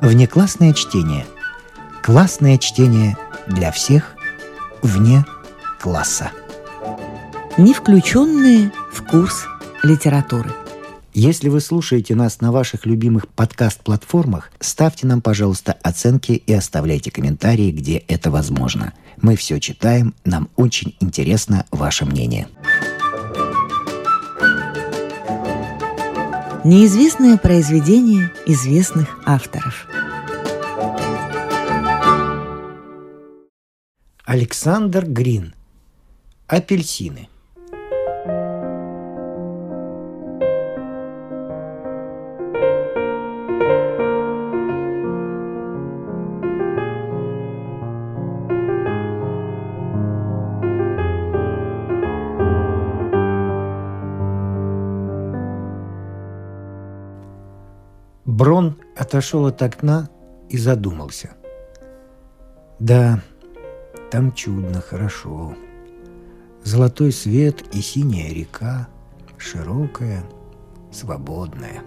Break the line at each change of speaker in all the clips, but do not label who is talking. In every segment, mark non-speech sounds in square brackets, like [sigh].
Внеклассное чтение. Классное чтение для всех вне класса.
Не включенные в курс литературы.
Если вы слушаете нас на ваших любимых подкаст-платформах, ставьте нам, пожалуйста, оценки и оставляйте комментарии, где это возможно. Мы все читаем, нам очень интересно ваше мнение.
Неизвестное произведение известных авторов.
Александр Грин. Апельсины. Отошел от окна и задумался. Да, там чудно, хорошо. Золотой свет и синяя река, широкая, свободная.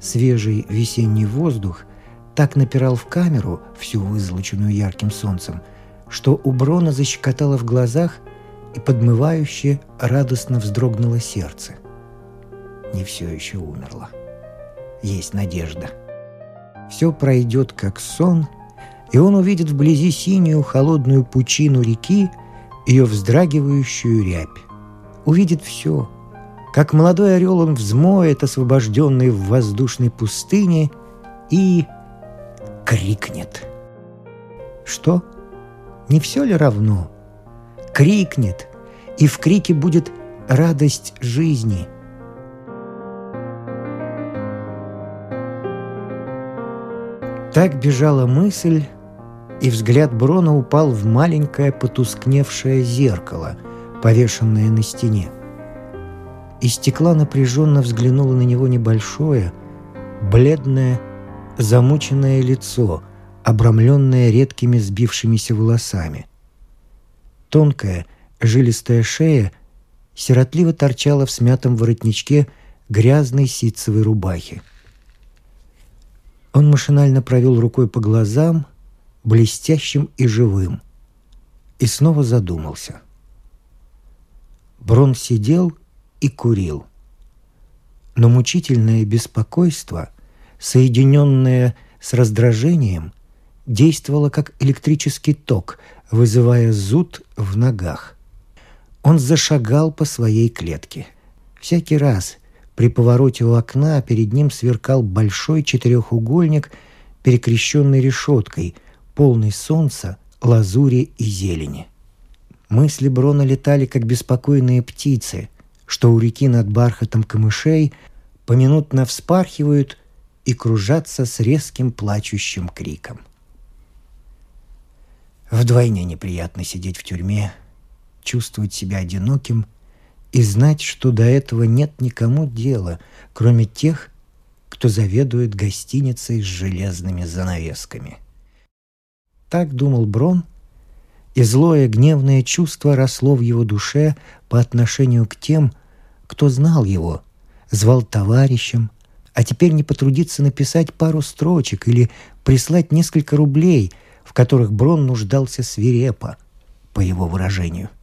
Свежий весенний воздух так напирал в камеру, всю вызолоченную ярким солнцем, что у Брона защекотало в глазах и подмывающе радостно вздрогнуло сердце. Не все еще умерло. Есть надежда. Все пройдет как сон, и он увидит вблизи синюю холодную пучину реки, ее вздрагивающую рябь. Увидит все. Как молодой орел он взмоет, освобожденный в воздушной пустыне, и крикнет. Что? Не все ли равно? Крикнет, и в крике будет радость жизни. Так бежала мысль, и взгляд Брона упал в маленькое потускневшее зеркало, повешенное на стене. Из стекла напряженно взглянуло на него небольшое, бледное, замученное лицо, обрамленное редкими сбившимися волосами. Тонкая, жилистая шея сиротливо торчала в смятом воротничке грязной ситцевой рубахи. Он машинально провел рукой по глазам, блестящим и живым, и снова задумался. Брон сидел и курил. Но мучительное беспокойство, соединенное с раздражением, действовало как электрический ток, вызывая зуд в ногах. Он зашагал по своей клетке. Всякий раз при повороте у окна перед ним сверкал большой четырехугольник, перекрещенный решеткой, полный солнца, лазури и зелени. Мысли Брона летали, как беспокойные птицы, что у реки над бархатом камышей поминутно вспархивают и кружатся с резким плачущим криком. Вдвойне неприятно сидеть в тюрьме, чувствовать себя одиноким и знать, что до этого нет никому дела, кроме тех, кто заведует гостиницей с железными занавесками. Так думал Брон, и злое гневное чувство росло в его душе по отношению к тем, кто знал его, звал товарищем, а теперь не потрудится написать пару строчек или прислать несколько рублей, в которых Брон нуждался свирепо, по его выражению –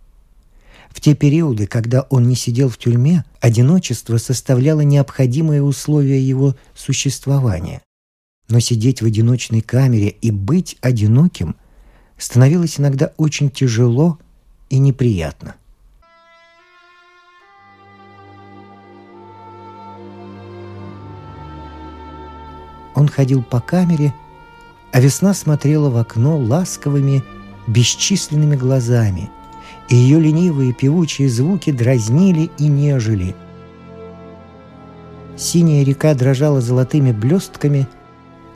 в те периоды, когда он не сидел в тюрьме, одиночество составляло необходимое условие его существования. Но сидеть в одиночной камере и быть одиноким становилось иногда очень тяжело и неприятно. Он ходил по камере, а весна смотрела в окно ласковыми, бесчисленными глазами – и ее ленивые певучие звуки дразнили и нежели. Синяя река дрожала золотыми блестками,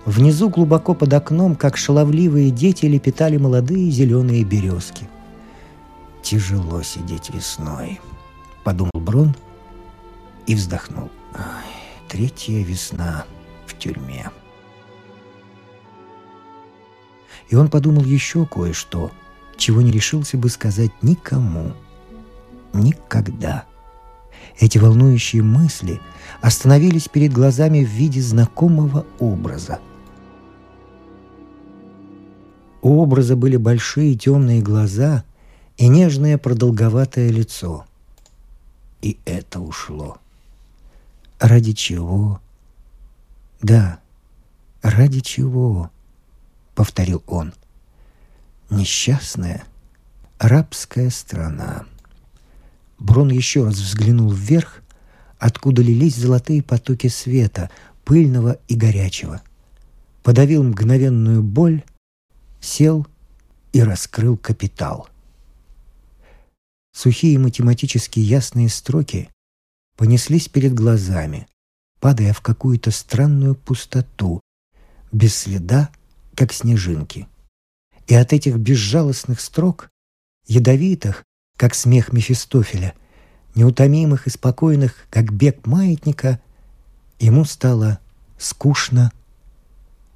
внизу глубоко под окном, как шаловливые дети, лепетали молодые зеленые березки. «Тяжело сидеть весной», — подумал Брон и вздохнул. «Третья весна в тюрьме». И он подумал еще кое-что — чего не решился бы сказать никому. Никогда. Эти волнующие мысли остановились перед глазами в виде знакомого образа. У образа были большие темные глаза и нежное продолговатое лицо. И это ушло. Ради чего? Да, ради чего? Повторил он. Несчастная рабская страна. Брон еще раз взглянул вверх, откуда лились золотые потоки света, пыльного и горячего. Подавил мгновенную боль, сел и раскрыл капитал. Сухие математически ясные строки понеслись перед глазами, падая в какую-то странную пустоту, без следа, как снежинки. И от этих безжалостных строк, ядовитых, как смех Мефистофеля, неутомимых и спокойных, как бег маятника, ему стало скучно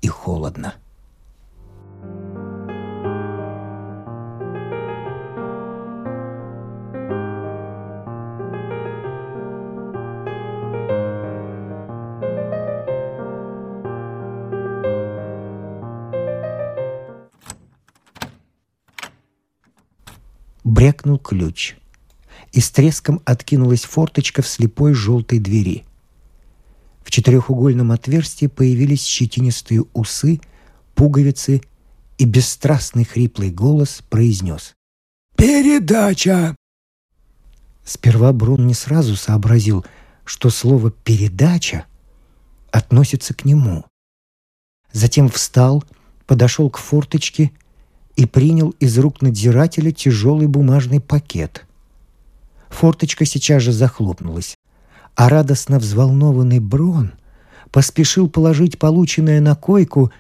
и холодно. Брякнул ключ. И с треском откинулась форточка в слепой желтой двери. В четырехугольном отверстии появились щетинистые усы, пуговицы, и бесстрастный хриплый голос произнес «Передача!». Сперва Брун не сразу сообразил, что слово «передача» относится к нему. Затем встал, подошел к форточке и принял из рук надзирателя тяжелый бумажный пакет. Форточка сейчас же захлопнулась, а радостно взволнованный Брон поспешил положить полученное на койку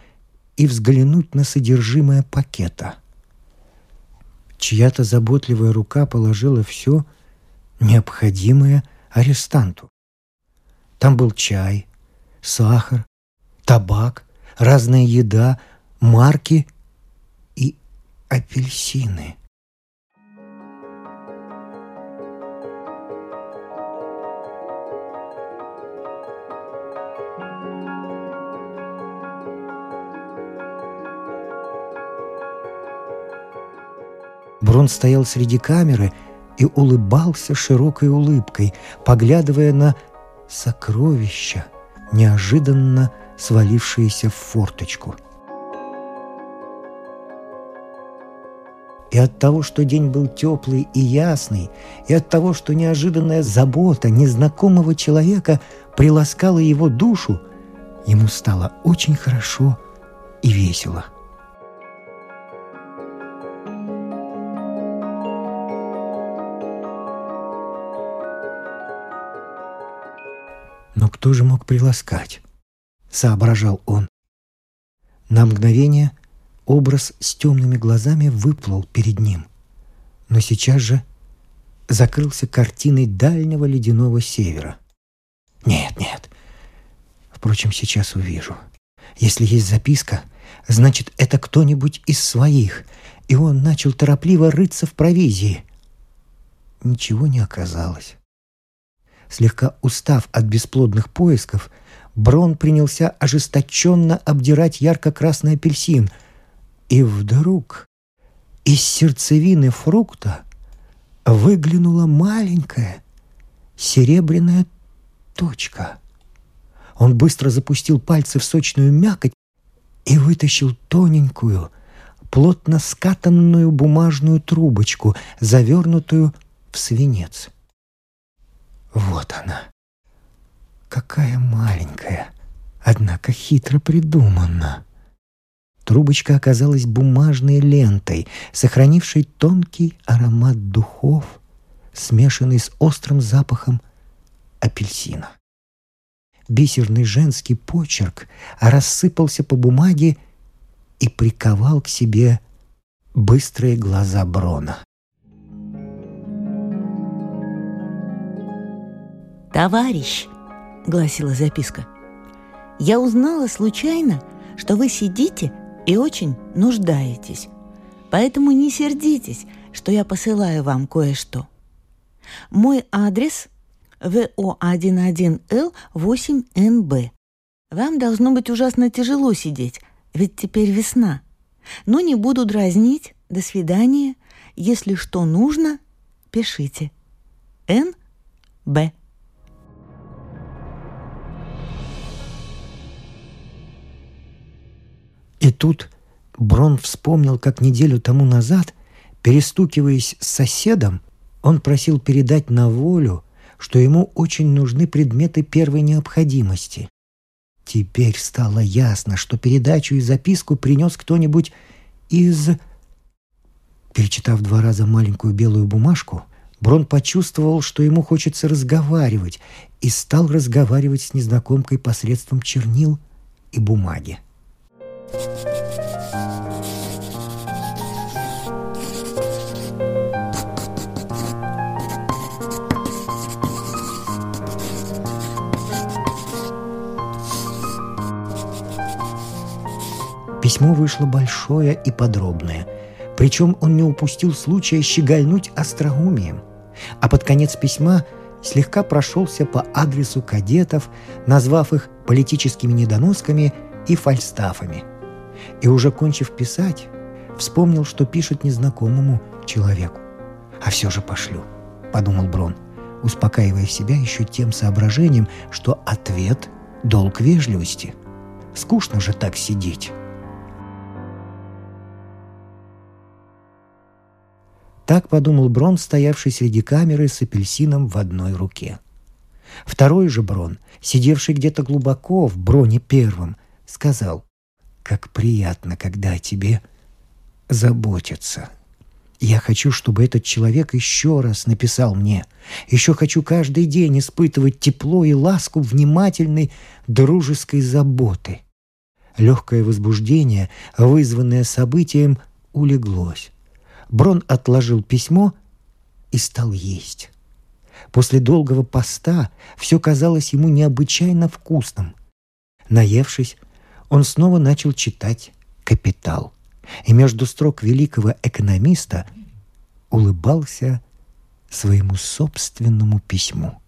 и взглянуть на содержимое пакета. Чья-то заботливая рука положила все необходимое арестанту. Там был чай, сахар, табак, разная еда, марки апельсины. Брон стоял среди камеры и улыбался широкой улыбкой, поглядывая на сокровища, неожиданно свалившиеся в форточку – И от того, что день был теплый и ясный, и от того, что неожиданная забота незнакомого человека приласкала его душу, ему стало очень хорошо и весело. Но кто же мог приласкать? Соображал он. На мгновение – Образ с темными глазами выплыл перед ним, но сейчас же закрылся картиной дальнего ледяного севера. Нет, нет. Впрочем, сейчас увижу. Если есть записка, значит, это кто-нибудь из своих, и он начал торопливо рыться в провизии. Ничего не оказалось. Слегка устав от бесплодных поисков, Брон принялся ожесточенно обдирать ярко-красный апельсин — и вдруг из сердцевины фрукта выглянула маленькая серебряная точка. Он быстро запустил пальцы в сочную мякоть и вытащил тоненькую, плотно скатанную бумажную трубочку, завернутую в свинец. Вот она. Какая маленькая, однако хитро придумана. Трубочка оказалась бумажной лентой, сохранившей тонкий аромат духов, смешанный с острым запахом апельсина. Бисерный женский почерк рассыпался по бумаге и приковал к себе быстрые глаза Брона.
«Товарищ», — гласила записка, — «я узнала случайно, что вы сидите и очень нуждаетесь. Поэтому не сердитесь, что я посылаю вам кое-что. Мой адрес ВО11Л8НБ. Вам должно быть ужасно тяжело сидеть, ведь теперь весна. Но не буду дразнить. До свидания. Если что нужно, пишите. Н. Б.
И тут Брон вспомнил, как неделю тому назад, перестукиваясь с соседом, он просил передать на волю, что ему очень нужны предметы первой необходимости. Теперь стало ясно, что передачу и записку принес кто-нибудь из... Перечитав два раза маленькую белую бумажку, Брон почувствовал, что ему хочется разговаривать, и стал разговаривать с незнакомкой посредством чернил и бумаги. Письмо вышло большое и подробное. Причем он не упустил случая щегольнуть остроумием. А под конец письма слегка прошелся по адресу кадетов, назвав их политическими недоносками и фальстафами. И уже кончив писать, вспомнил, что пишет незнакомому человеку. «А все же пошлю», — подумал Брон, успокаивая себя еще тем соображением, что ответ — долг вежливости. Скучно же так сидеть. Так подумал Брон, стоявший среди камеры с апельсином в одной руке. Второй же Брон, сидевший где-то глубоко в Броне первом, сказал, «Как приятно, когда о тебе заботятся. Я хочу, чтобы этот человек еще раз написал мне. Еще хочу каждый день испытывать тепло и ласку внимательной дружеской заботы». Легкое возбуждение, вызванное событием, улеглось. Брон отложил письмо и стал есть. После долгого поста все казалось ему необычайно вкусным. Наевшись, он снова начал читать «Капитал» и между строк великого экономиста улыбался своему собственному письму.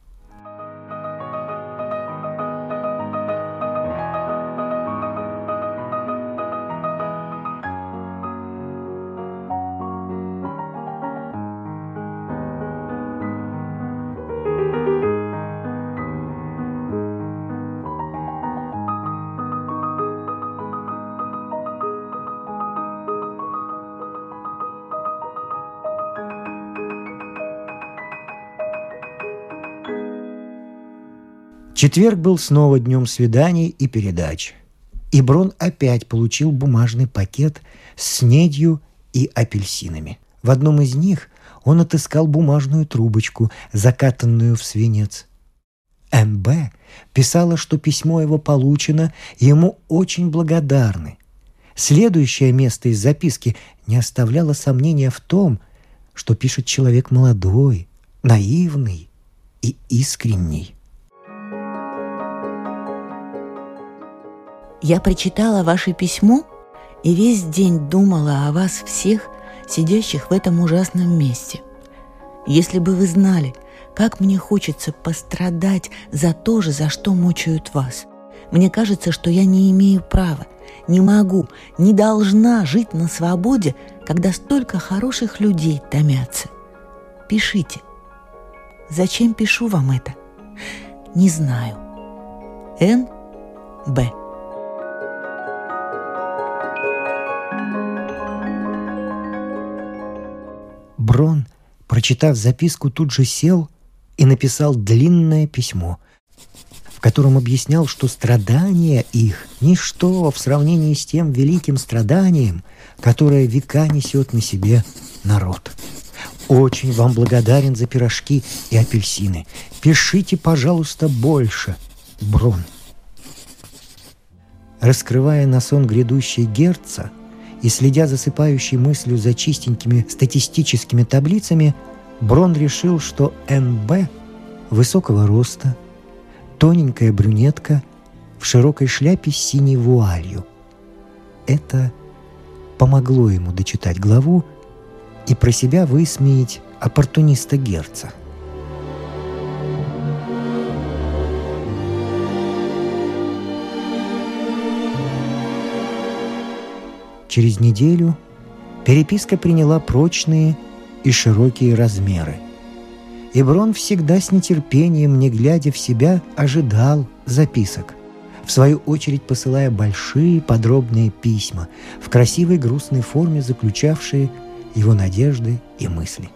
Четверг был снова днем свиданий и передач. И Брон опять получил бумажный пакет с снедью и апельсинами. В одном из них он отыскал бумажную трубочку, закатанную в свинец. МБ писала, что письмо его получено, и ему очень благодарны. Следующее место из записки не оставляло сомнения в том, что пишет человек молодой, наивный и искренний.
Я прочитала ваше письмо и весь день думала о вас всех, сидящих в этом ужасном месте. Если бы вы знали, как мне хочется пострадать за то же, за что мучают вас. Мне кажется, что я не имею права, не могу, не должна жить на свободе, когда столько хороших людей томятся. Пишите. Зачем пишу вам это? Не знаю. Н. Б.
Брон, прочитав записку, тут же сел и написал длинное письмо, в котором объяснял, что страдания их – ничто в сравнении с тем великим страданием, которое века несет на себе народ. Очень вам благодарен за пирожки и апельсины. Пишите, пожалуйста, больше. Брон. Раскрывая на сон грядущий герца – и следя засыпающей мыслью за чистенькими статистическими таблицами, Брон решил, что НБ высокого роста, тоненькая брюнетка в широкой шляпе с синей вуалью. Это помогло ему дочитать главу и про себя высмеять оппортуниста Герца – Через неделю переписка приняла прочные и широкие размеры. И Брон всегда с нетерпением, не глядя в себя, ожидал записок, в свою очередь посылая большие подробные письма в красивой грустной форме, заключавшие его надежды и мысли.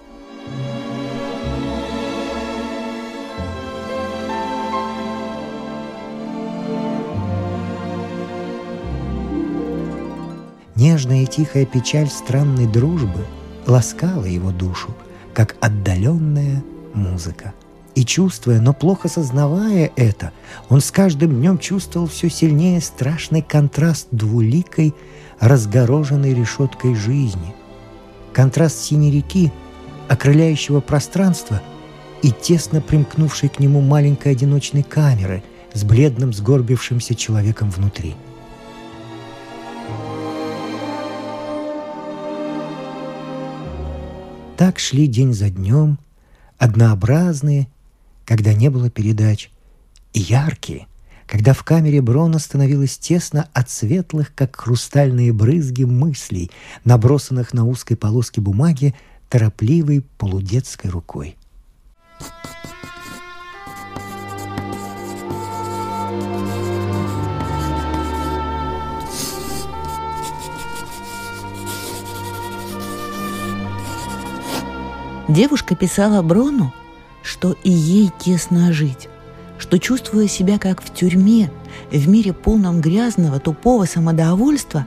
Нежная и тихая печаль странной дружбы ласкала его душу, как отдаленная музыка. И чувствуя, но плохо сознавая это, он с каждым днем чувствовал все сильнее страшный контраст двуликой, разгороженной решеткой жизни. Контраст синей реки, окрыляющего пространства и тесно примкнувшей к нему маленькой одиночной камеры с бледным сгорбившимся человеком внутри – Так шли день за днем, однообразные, когда не было передач, и яркие, когда в камере Брона становилось тесно от светлых, как хрустальные брызги мыслей, набросанных на узкой полоске бумаги торопливой полудетской рукой.
Девушка писала Брону, что и ей тесно жить, что, чувствуя себя как в тюрьме, в мире полном грязного, тупого самодовольства,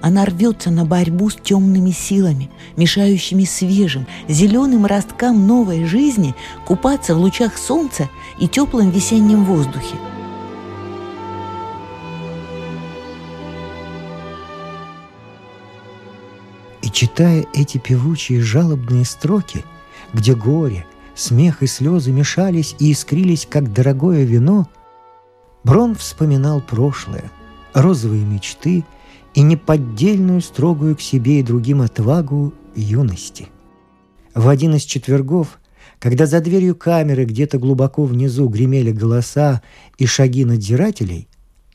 она рвется на борьбу с темными силами, мешающими свежим, зеленым росткам новой жизни купаться в лучах солнца и теплом весеннем воздухе.
И читая эти певучие жалобные строки – где горе, смех и слезы мешались и искрились, как дорогое вино, Брон вспоминал прошлое, розовые мечты и неподдельную строгую к себе и другим отвагу юности. В один из четвергов, когда за дверью камеры где-то глубоко внизу гремели голоса и шаги надзирателей,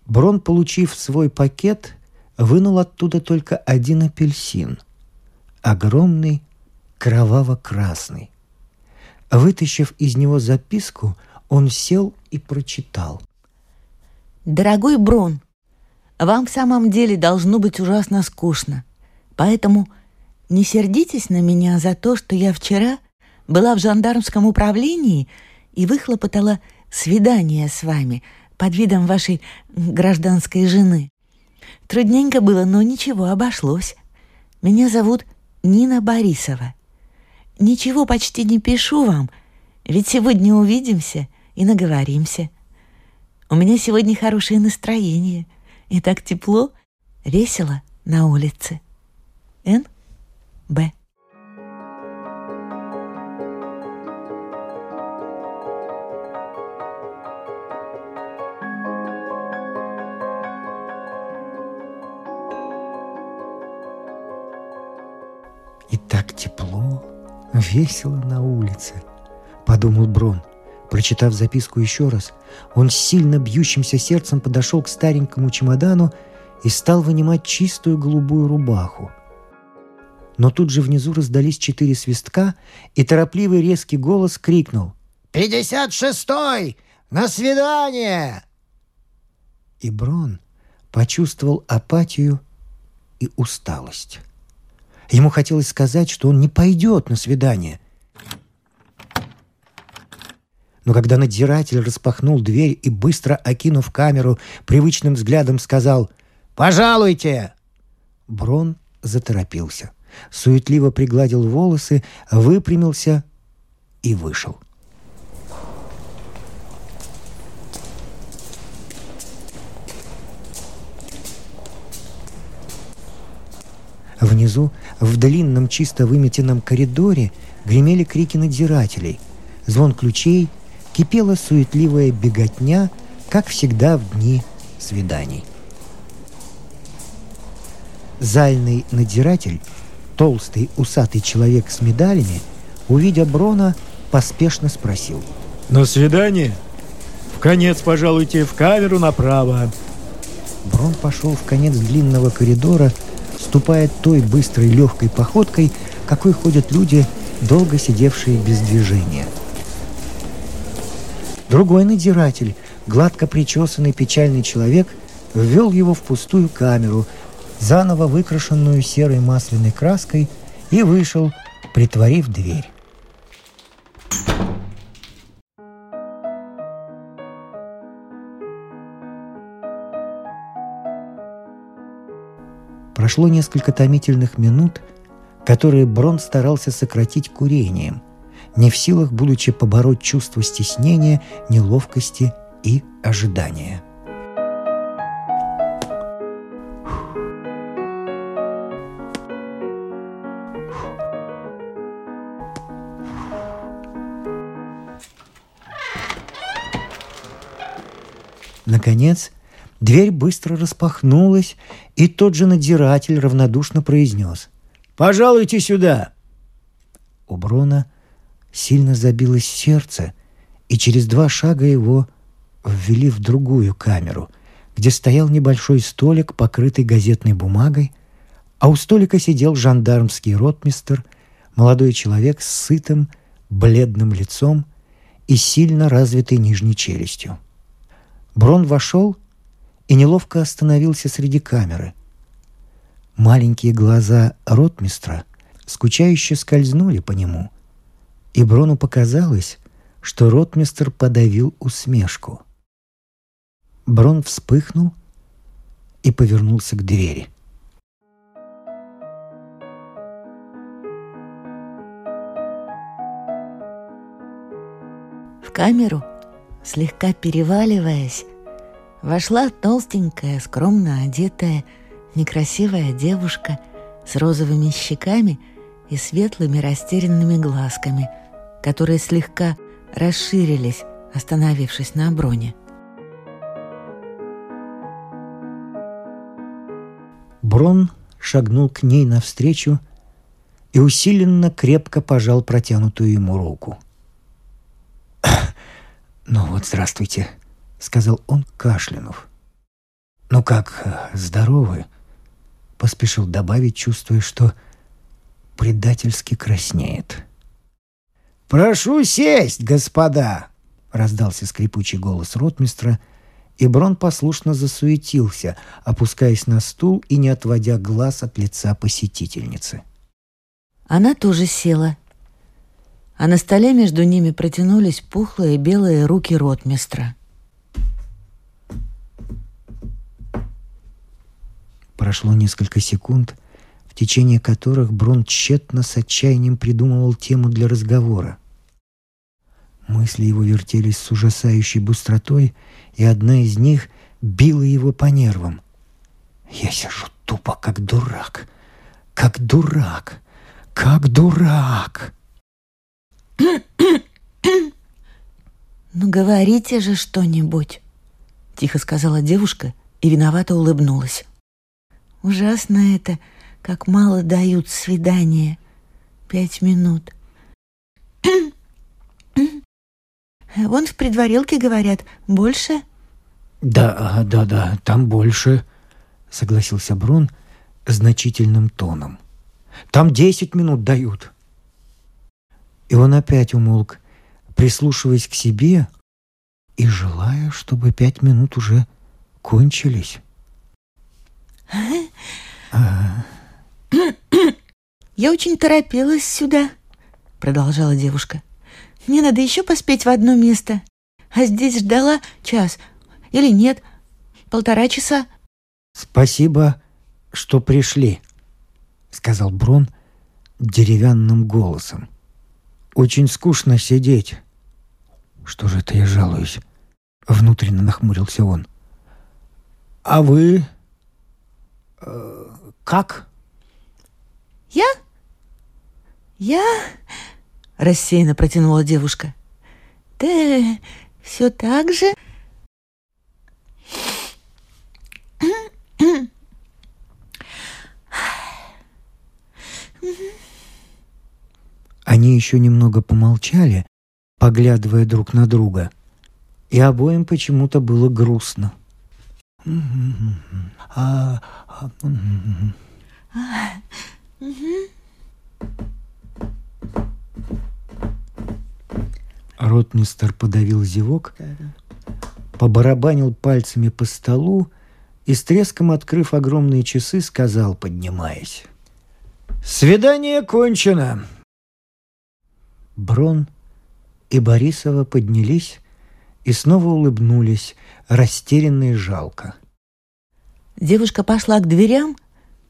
Брон, получив свой пакет, вынул оттуда только один апельсин. Огромный кроваво-красный. Вытащив из него записку, он сел и прочитал.
«Дорогой Брон, вам в самом деле должно быть ужасно скучно, поэтому не сердитесь на меня за то, что я вчера была в жандармском управлении и выхлопотала свидание с вами под видом вашей гражданской жены. Трудненько было, но ничего, обошлось. Меня зовут Нина Борисова. Ничего почти не пишу вам, ведь сегодня увидимся и наговоримся. У меня сегодня хорошее настроение, и так тепло, весело на улице. Н. Б.
весело на улице», — подумал Брон. Прочитав записку еще раз, он с сильно бьющимся сердцем подошел к старенькому чемодану и стал вынимать чистую голубую рубаху. Но тут же внизу раздались четыре свистка, и торопливый резкий голос крикнул «Пятьдесят шестой! На свидание!» И Брон почувствовал апатию и усталость. Ему хотелось сказать, что он не пойдет на свидание. Но когда надзиратель распахнул дверь и, быстро окинув камеру, привычным взглядом сказал «Пожалуйте!», Брон заторопился, суетливо пригладил волосы, выпрямился и вышел. Внизу, в длинном чисто выметенном коридоре, гремели крики надзирателей. Звон ключей, кипела суетливая беготня, как всегда в дни свиданий. Зальный надзиратель, толстый усатый человек с медалями, увидя Брона, поспешно спросил.
«На свидание? В конец, пожалуйте, в камеру направо».
Брон пошел в конец длинного коридора, ступая той быстрой легкой походкой, какой ходят люди, долго сидевшие без движения. Другой надзиратель, гладко причесанный печальный человек, ввел его в пустую камеру, заново выкрашенную серой масляной краской, и вышел, притворив дверь. Прошло несколько томительных минут, которые Брон старался сократить курением, не в силах, будучи побороть чувство стеснения, неловкости и ожидания. Наконец, Дверь быстро распахнулась, и тот же надзиратель равнодушно произнес «Пожалуйте сюда!» У Брона сильно забилось сердце, и через два шага его ввели в другую камеру, где стоял небольшой столик, покрытый газетной бумагой, а у столика сидел жандармский ротмистер, молодой человек с сытым, бледным лицом и сильно развитой нижней челюстью. Брон вошел и неловко остановился среди камеры. Маленькие глаза ротмистра скучающе скользнули по нему, и Брону показалось, что ротмистр подавил усмешку. Брон вспыхнул и повернулся к двери.
В камеру, слегка переваливаясь, вошла толстенькая, скромно одетая, некрасивая девушка с розовыми щеками и светлыми растерянными глазками, которые слегка расширились, остановившись на броне.
Брон шагнул к ней навстречу и усиленно крепко пожал протянутую ему руку. [clears throat] «Ну вот, здравствуйте», сказал он, кашлянув. «Ну как, здоровы?» — поспешил добавить, чувствуя, что предательски краснеет. «Прошу сесть, господа!» — раздался скрипучий голос ротмистра, и Брон послушно засуетился, опускаясь на стул и не отводя глаз от лица посетительницы.
Она тоже села, а на столе между ними протянулись пухлые белые руки ротмистра —
Прошло несколько секунд, в течение которых Брон тщетно с отчаянием придумывал тему для разговора. Мысли его вертелись с ужасающей быстротой, и одна из них била его по нервам. «Я сижу тупо, как дурак, как дурак, как дурак!»
«Ну говорите же что-нибудь», — тихо сказала девушка и виновато улыбнулась. Ужасно это, как мало дают свидания. Пять минут. [clears throat] Вон в предварилке говорят, больше?
Да, да, да, там больше, согласился Брун значительным тоном. Там десять минут дают. И он опять умолк, прислушиваясь к себе и желая, чтобы пять минут уже кончились. [coughs]
«Я очень торопилась сюда», — продолжала девушка. «Мне надо еще поспеть в одно место. А здесь ждала час. Или нет, полтора часа».
«Спасибо, что пришли», — сказал Брон деревянным голосом. «Очень скучно сидеть». «Что же это я жалуюсь?» — внутренне нахмурился он. «А вы как?
Я? Я? Рассеянно протянула девушка. Ты все так же?
Они еще немного помолчали, поглядывая друг на друга, и обоим почему-то было грустно.
А,
Ротмистер подавил зевок, побарабанил пальцами по столу и с треском, открыв огромные часы, сказал, поднимаясь. «Свидание кончено!» Брон и Борисова поднялись и снова улыбнулись, растерянно и жалко.
Девушка пошла к дверям,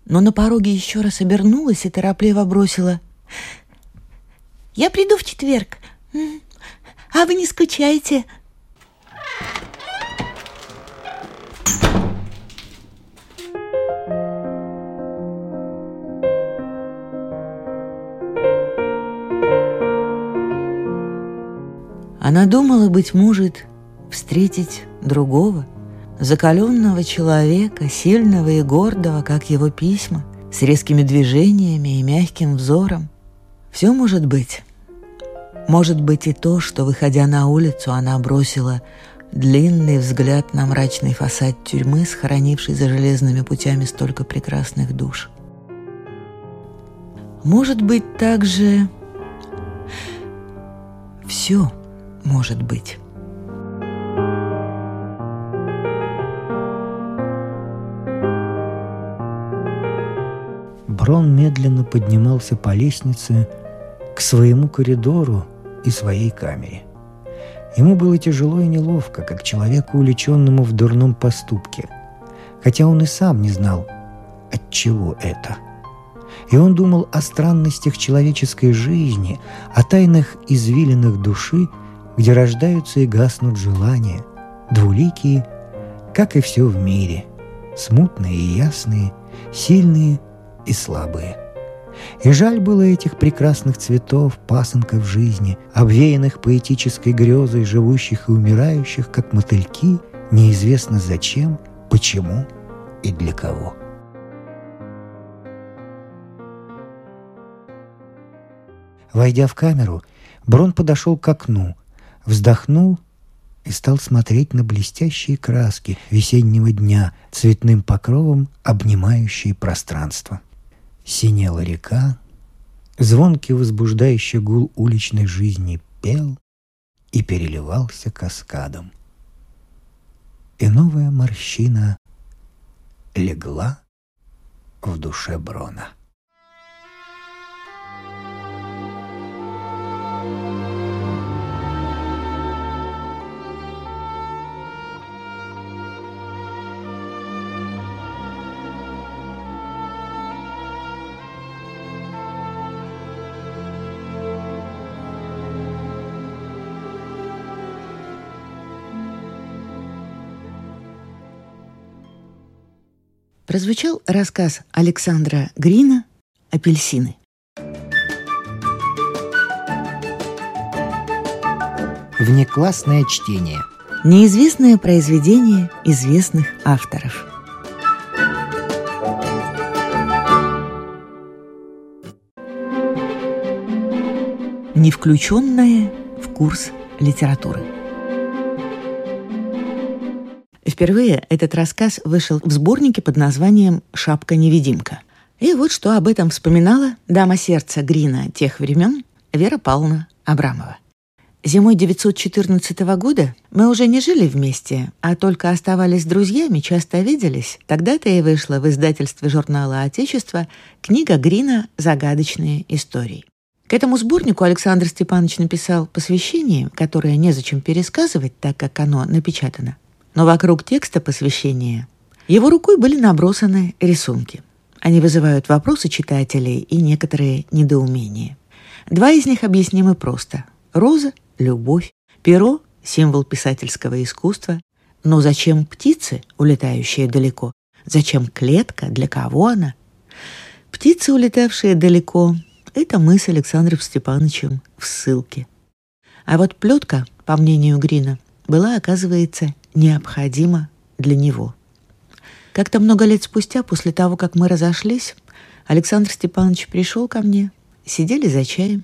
но на пороге еще раз обернулась и торопливо бросила. «Я приду в четверг. А вы не скучаете?» Она думала, быть может, встретить другого, закаленного человека, сильного и гордого, как его письма, с резкими движениями и мягким взором. Все может быть. Может быть и то, что, выходя на улицу, она бросила длинный взгляд на мрачный фасад тюрьмы, схоронивший за железными путями столько прекрасных душ. Может быть также все может быть.
Брон медленно поднимался по лестнице к своему коридору и своей камере. Ему было тяжело и неловко, как человеку, увлеченному в дурном поступке, хотя он и сам не знал, от чего это. И он думал о странностях человеческой жизни, о тайнах извилинах души – где рождаются и гаснут желания, двуликие, как и все в мире, смутные и ясные, сильные и слабые. И жаль было этих прекрасных цветов, пасынков жизни, обвеянных поэтической грезой, живущих и умирающих, как мотыльки, неизвестно зачем, почему и для кого. Войдя в камеру, Брон подошел к окну, вздохнул и стал смотреть на блестящие краски весеннего дня, цветным покровом обнимающие пространство. Синела река, звонкий возбуждающий гул уличной жизни пел и переливался каскадом. И новая морщина легла в душе Брона.
Прозвучал рассказ Александра Грина «Апельсины».
Внеклассное чтение.
Неизвестное произведение известных авторов. Не включенное в курс литературы. Впервые этот рассказ вышел в сборнике под названием «Шапка-невидимка». И вот что об этом вспоминала дама сердца Грина тех времен Вера Павловна Абрамова. Зимой 914 года мы уже не жили вместе, а только оставались друзьями, часто виделись. Тогда-то и вышла в издательстве журнала «Отечество» книга Грина «Загадочные истории». К этому сборнику Александр Степанович написал посвящение, которое незачем пересказывать, так как оно напечатано но вокруг текста посвящения его рукой были набросаны рисунки. Они вызывают вопросы читателей и некоторые недоумения. Два из них объяснимы просто. Роза — любовь, перо — символ писательского искусства. Но зачем птицы, улетающие далеко? Зачем клетка? Для кого она? Птицы, улетавшие далеко — это мы с Александром Степановичем в ссылке. А вот плетка, по мнению Грина, была, оказывается, необходима для него. Как-то много лет спустя, после того, как мы разошлись, Александр Степанович пришел ко мне, сидели за чаем,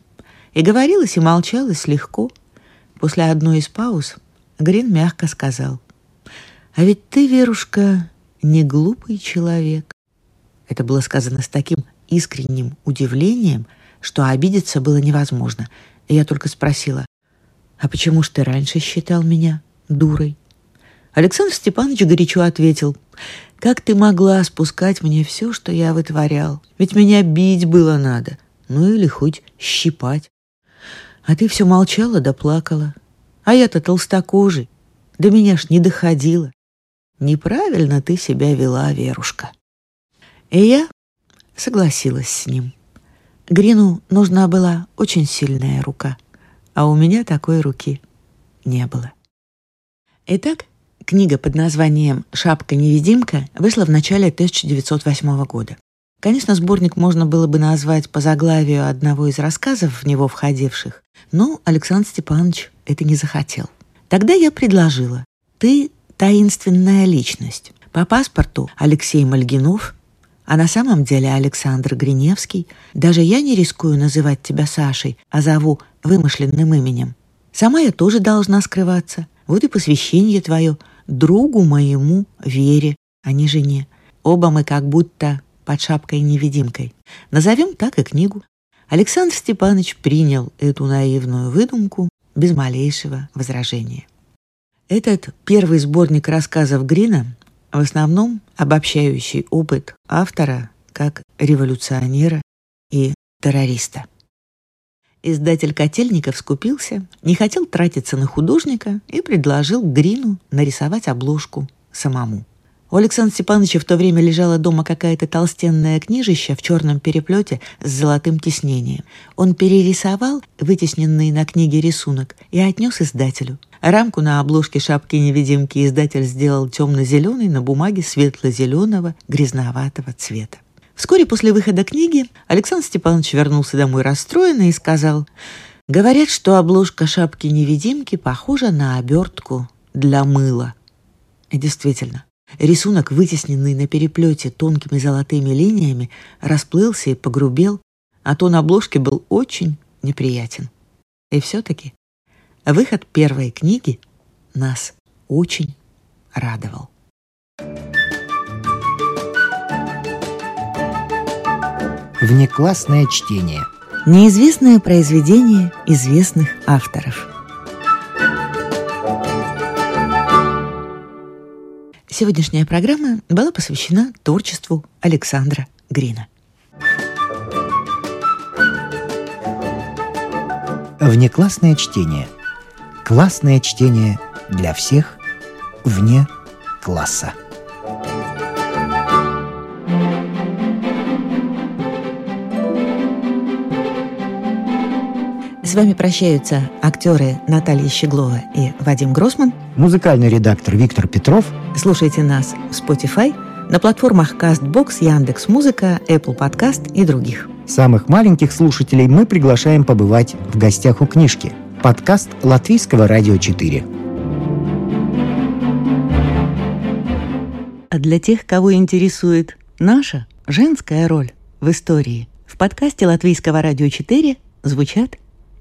и говорилось и молчалось легко. После одной из пауз Грин мягко сказал, «А ведь ты, Верушка, не глупый человек. Это было сказано с таким искренним удивлением, что обидеться было невозможно. И я только спросила, «А почему ж ты раньше считал меня дурой?» Александр Степанович горячо ответил, «Как ты могла спускать мне все, что я вытворял? Ведь меня бить было надо, ну или хоть щипать. А ты все молчала да плакала. А я-то толстокожий, до меня ж не доходило. Неправильно ты себя вела, Верушка». И я согласилась с ним. Грину нужна была очень сильная рука, а у меня такой руки не было. Итак, Книга под названием «Шапка-невидимка» вышла в начале 1908 года. Конечно, сборник можно было бы назвать по заглавию одного из рассказов в него входивших, но Александр Степанович это не захотел. Тогда я предложила «Ты таинственная личность». По паспорту Алексей Мальгинов, а на самом деле Александр Гриневский. Даже я не рискую называть тебя Сашей, а зову вымышленным именем. Сама я тоже должна скрываться. Вот и посвящение твое другу моему Вере, а не жене. Оба мы как будто под шапкой-невидимкой. Назовем так и книгу. Александр Степанович принял эту наивную выдумку без малейшего возражения. Этот первый сборник рассказов Грина в основном обобщающий опыт автора как революционера и террориста. Издатель Котельников скупился, не хотел тратиться на художника и предложил Грину нарисовать обложку самому. У Александра Степановича в то время лежала дома какая-то толстенная книжища в черном переплете с золотым тиснением. Он перерисовал вытесненный на книге рисунок и отнес издателю. Рамку на обложке шапки-невидимки издатель сделал темно-зеленой на бумаге светло-зеленого грязноватого цвета. Вскоре после выхода книги Александр Степанович вернулся домой расстроенный и сказал, «Говорят, что обложка шапки-невидимки похожа на обертку для мыла». И действительно, рисунок, вытесненный на переплете тонкими золотыми линиями, расплылся и погрубел, а тон обложки был очень неприятен. И все-таки выход первой книги нас очень радовал.
Внеклассное чтение.
Неизвестное произведение известных авторов. Сегодняшняя программа была посвящена творчеству Александра Грина.
Внеклассное чтение. Классное чтение для всех вне класса.
С вами прощаются актеры Наталья Щеглова и Вадим Гросман.
Музыкальный редактор Виктор Петров.
Слушайте нас в Spotify, на платформах CastBox, Яндекс Музыка, Apple Podcast и других.
Самых маленьких слушателей мы приглашаем побывать в гостях у книжки. Подкаст Латвийского радио 4.
А для тех, кого интересует наша женская роль в истории, в подкасте Латвийского радио 4 звучат